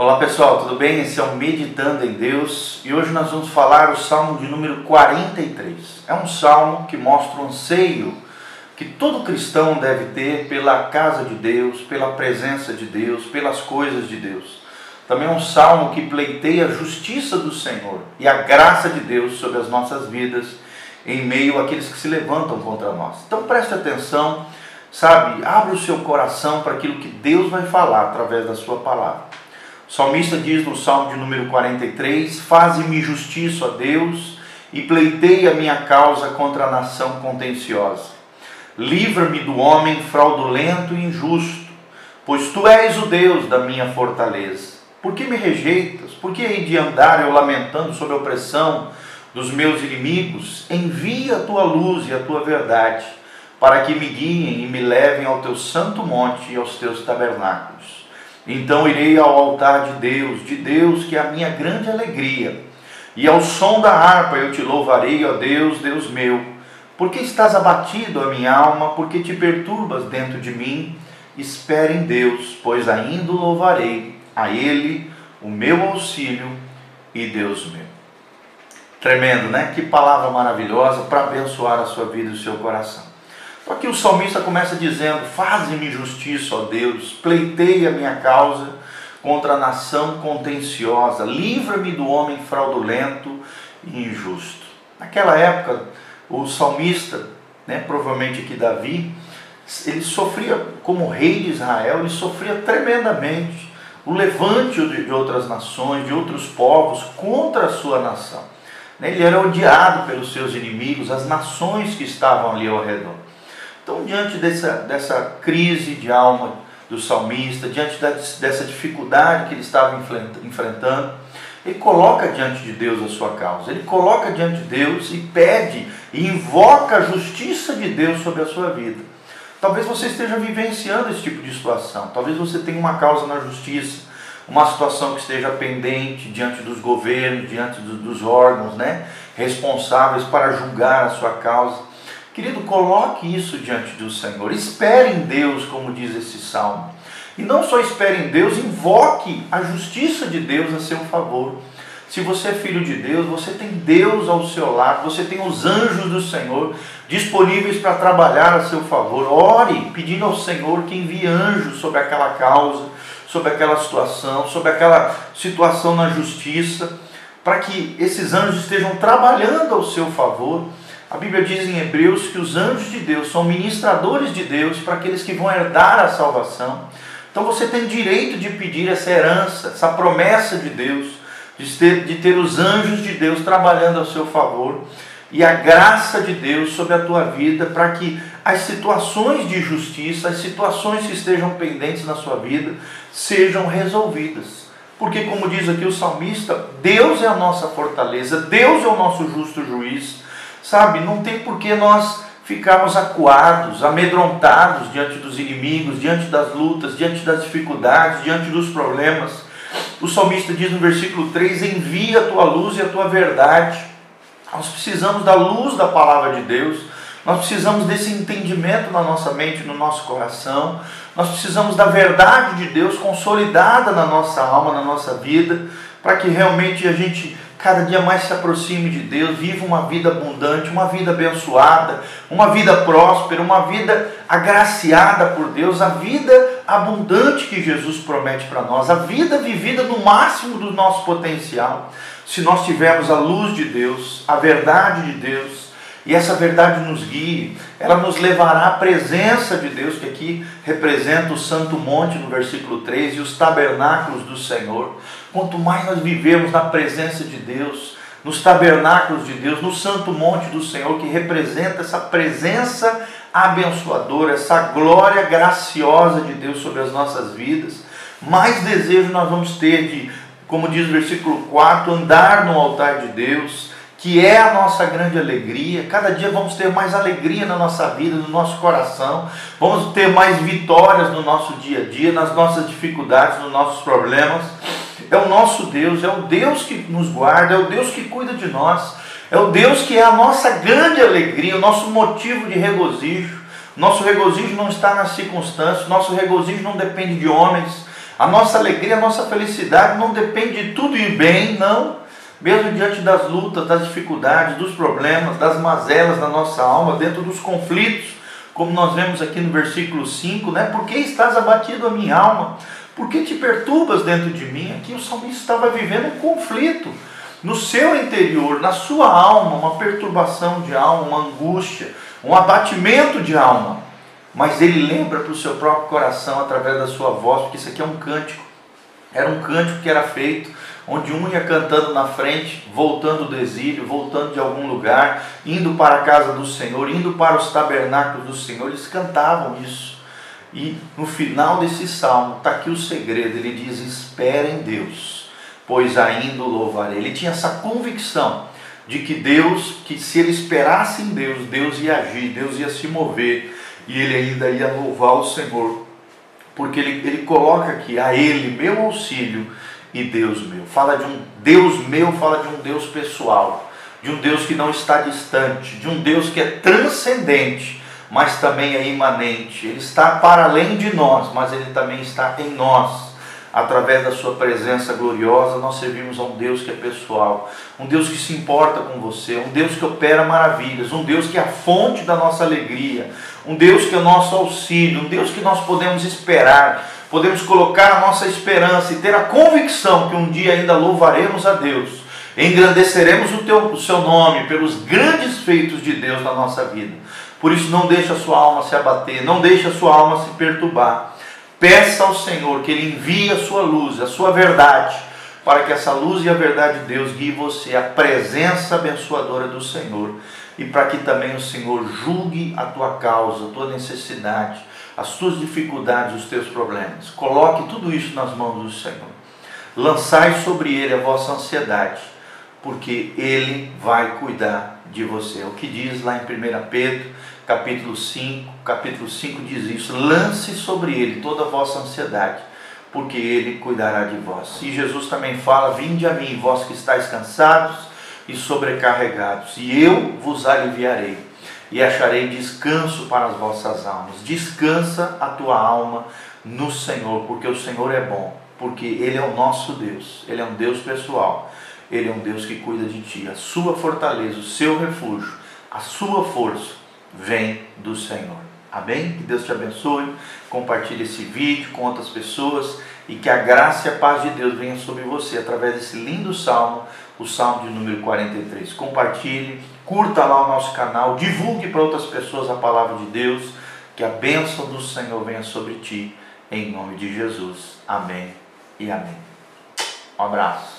Olá pessoal, tudo bem? Esse é o Meditando em Deus e hoje nós vamos falar o Salmo de número 43. É um salmo que mostra o anseio que todo cristão deve ter pela casa de Deus, pela presença de Deus, pelas coisas de Deus. Também é um salmo que pleiteia a justiça do Senhor e a graça de Deus sobre as nossas vidas em meio àqueles que se levantam contra nós. Então preste atenção, sabe? Abra o seu coração para aquilo que Deus vai falar através da sua palavra. O salmista diz no Salmo de número 43: Faze-me justiça, a Deus, e pleiteia a minha causa contra a nação contenciosa. Livra-me do homem fraudulento e injusto, pois tu és o Deus da minha fortaleza. Por que me rejeitas? Por que hei de andar eu lamentando sob a opressão dos meus inimigos? Envia a tua luz e a tua verdade, para que me guiem e me levem ao teu santo monte e aos teus tabernáculos. Então irei ao altar de Deus, de Deus que é a minha grande alegria. E ao som da harpa eu te louvarei, ó Deus, Deus meu. Porque estás abatido, a minha alma, porque te perturbas dentro de mim? Espere em Deus, pois ainda louvarei a Ele, o meu auxílio e Deus meu. Tremendo, né? Que palavra maravilhosa para abençoar a sua vida e o seu coração. Que o salmista começa dizendo: Faze-me justiça, ó Deus, pleiteia a minha causa contra a nação contenciosa, livra-me do homem fraudulento e injusto. Naquela época, o salmista, né, provavelmente aqui Davi, ele sofria, como rei de Israel, ele sofria tremendamente o levante de outras nações, de outros povos contra a sua nação. Ele era odiado pelos seus inimigos, as nações que estavam ali ao redor. Então, diante dessa, dessa crise de alma do salmista, diante dessa dificuldade que ele estava enfrentando, ele coloca diante de Deus a sua causa, ele coloca diante de Deus e pede e invoca a justiça de Deus sobre a sua vida. Talvez você esteja vivenciando esse tipo de situação, talvez você tenha uma causa na justiça, uma situação que esteja pendente diante dos governos, diante dos órgãos né, responsáveis para julgar a sua causa. Querido, coloque isso diante do Senhor. Espere em Deus, como diz esse salmo. E não só espere em Deus, invoque a justiça de Deus a seu favor. Se você é filho de Deus, você tem Deus ao seu lado, você tem os anjos do Senhor disponíveis para trabalhar a seu favor. Ore pedindo ao Senhor que envie anjos sobre aquela causa, sobre aquela situação, sobre aquela situação na justiça, para que esses anjos estejam trabalhando ao seu favor a Bíblia diz em Hebreus que os anjos de Deus são ministradores de Deus para aqueles que vão herdar a salvação. Então você tem direito de pedir essa herança, essa promessa de Deus, de ter, de ter os anjos de Deus trabalhando ao seu favor e a graça de Deus sobre a tua vida para que as situações de justiça, as situações que estejam pendentes na sua vida, sejam resolvidas. Porque, como diz aqui o salmista, Deus é a nossa fortaleza, Deus é o nosso justo juiz. Sabe, não tem por que nós ficarmos acuados, amedrontados diante dos inimigos, diante das lutas, diante das dificuldades, diante dos problemas. O salmista diz no versículo 3: Envia a tua luz e a tua verdade. Nós precisamos da luz da palavra de Deus, nós precisamos desse entendimento na nossa mente, no nosso coração, nós precisamos da verdade de Deus consolidada na nossa alma, na nossa vida, para que realmente a gente cada dia mais se aproxime de Deus, viva uma vida abundante, uma vida abençoada, uma vida próspera, uma vida agraciada por Deus, a vida abundante que Jesus promete para nós, a vida vivida no máximo do nosso potencial. Se nós tivermos a luz de Deus, a verdade de Deus, e essa verdade nos guie, ela nos levará à presença de Deus, que aqui representa o Santo Monte no versículo 3 e os tabernáculos do Senhor. Quanto mais nós vivemos na presença de Deus, nos tabernáculos de Deus, no Santo Monte do Senhor, que representa essa presença abençoadora, essa glória graciosa de Deus sobre as nossas vidas, mais desejo nós vamos ter de, como diz o versículo 4, andar no altar de Deus que é a nossa grande alegria. Cada dia vamos ter mais alegria na nossa vida, no nosso coração. Vamos ter mais vitórias no nosso dia a dia, nas nossas dificuldades, nos nossos problemas. É o nosso Deus, é o Deus que nos guarda, é o Deus que cuida de nós. É o Deus que é a nossa grande alegria, o nosso motivo de regozijo. Nosso regozijo não está nas circunstâncias, nosso regozijo não depende de homens. A nossa alegria, a nossa felicidade não depende de tudo ir bem, não. Mesmo diante das lutas, das dificuldades, dos problemas, das mazelas na nossa alma, dentro dos conflitos, como nós vemos aqui no versículo 5, né? Por que estás abatido a minha alma? Por que te perturbas dentro de mim? Aqui o salmista estava vivendo um conflito no seu interior, na sua alma, uma perturbação de alma, uma angústia, um abatimento de alma. Mas ele lembra para o seu próprio coração através da sua voz, porque isso aqui é um cântico. Era um cântico que era feito, onde um ia cantando na frente, voltando do exílio, voltando de algum lugar, indo para a casa do Senhor, indo para os tabernáculos do Senhor, eles cantavam isso. E no final desse salmo, está aqui o segredo: ele diz: Espera em Deus, pois ainda o louvarei. Ele tinha essa convicção de que Deus, que se ele esperasse em Deus, Deus ia agir, Deus ia se mover e ele ainda ia louvar o Senhor, porque ele, ele coloca aqui a Ele, meu auxílio e Deus meu. Fala de um Deus meu, fala de um Deus pessoal, de um Deus que não está distante, de um Deus que é transcendente, mas também é imanente. Ele está para além de nós, mas ele também está em nós através da sua presença gloriosa, nós servimos a um Deus que é pessoal, um Deus que se importa com você, um Deus que opera maravilhas, um Deus que é a fonte da nossa alegria, um Deus que é o nosso auxílio, um Deus que nós podemos esperar, podemos colocar a nossa esperança e ter a convicção que um dia ainda louvaremos a Deus, engrandeceremos o, teu, o seu nome pelos grandes feitos de Deus na nossa vida. Por isso, não deixe a sua alma se abater, não deixe a sua alma se perturbar. Peça ao Senhor que Ele envie a sua luz, a sua verdade, para que essa luz e a verdade de Deus guie você à presença abençoadora do Senhor e para que também o Senhor julgue a tua causa, a tua necessidade, as tuas dificuldades, os teus problemas. Coloque tudo isso nas mãos do Senhor. Lançai sobre Ele a vossa ansiedade, porque Ele vai cuidar de você. É o que diz lá em 1 Pedro capítulo 5, capítulo 5 diz isso: lance sobre ele toda a vossa ansiedade, porque ele cuidará de vós. E Jesus também fala: Vinde a mim, vós que estáis cansados e sobrecarregados, e eu vos aliviarei, e acharei descanso para as vossas almas. Descansa a tua alma no Senhor, porque o Senhor é bom, porque Ele é o nosso Deus, Ele é um Deus pessoal, Ele é um Deus que cuida de ti. A sua fortaleza, o seu refúgio, a sua força vem do Senhor. Amém? Que Deus te abençoe. Compartilhe esse vídeo com outras pessoas e que a graça e a paz de Deus venha sobre você através desse lindo salmo, o salmo de número 43. Compartilhe, curta lá o nosso canal, divulgue para outras pessoas a palavra de Deus. Que a bênção do Senhor venha sobre ti, em nome de Jesus. Amém e amém. Um abraço.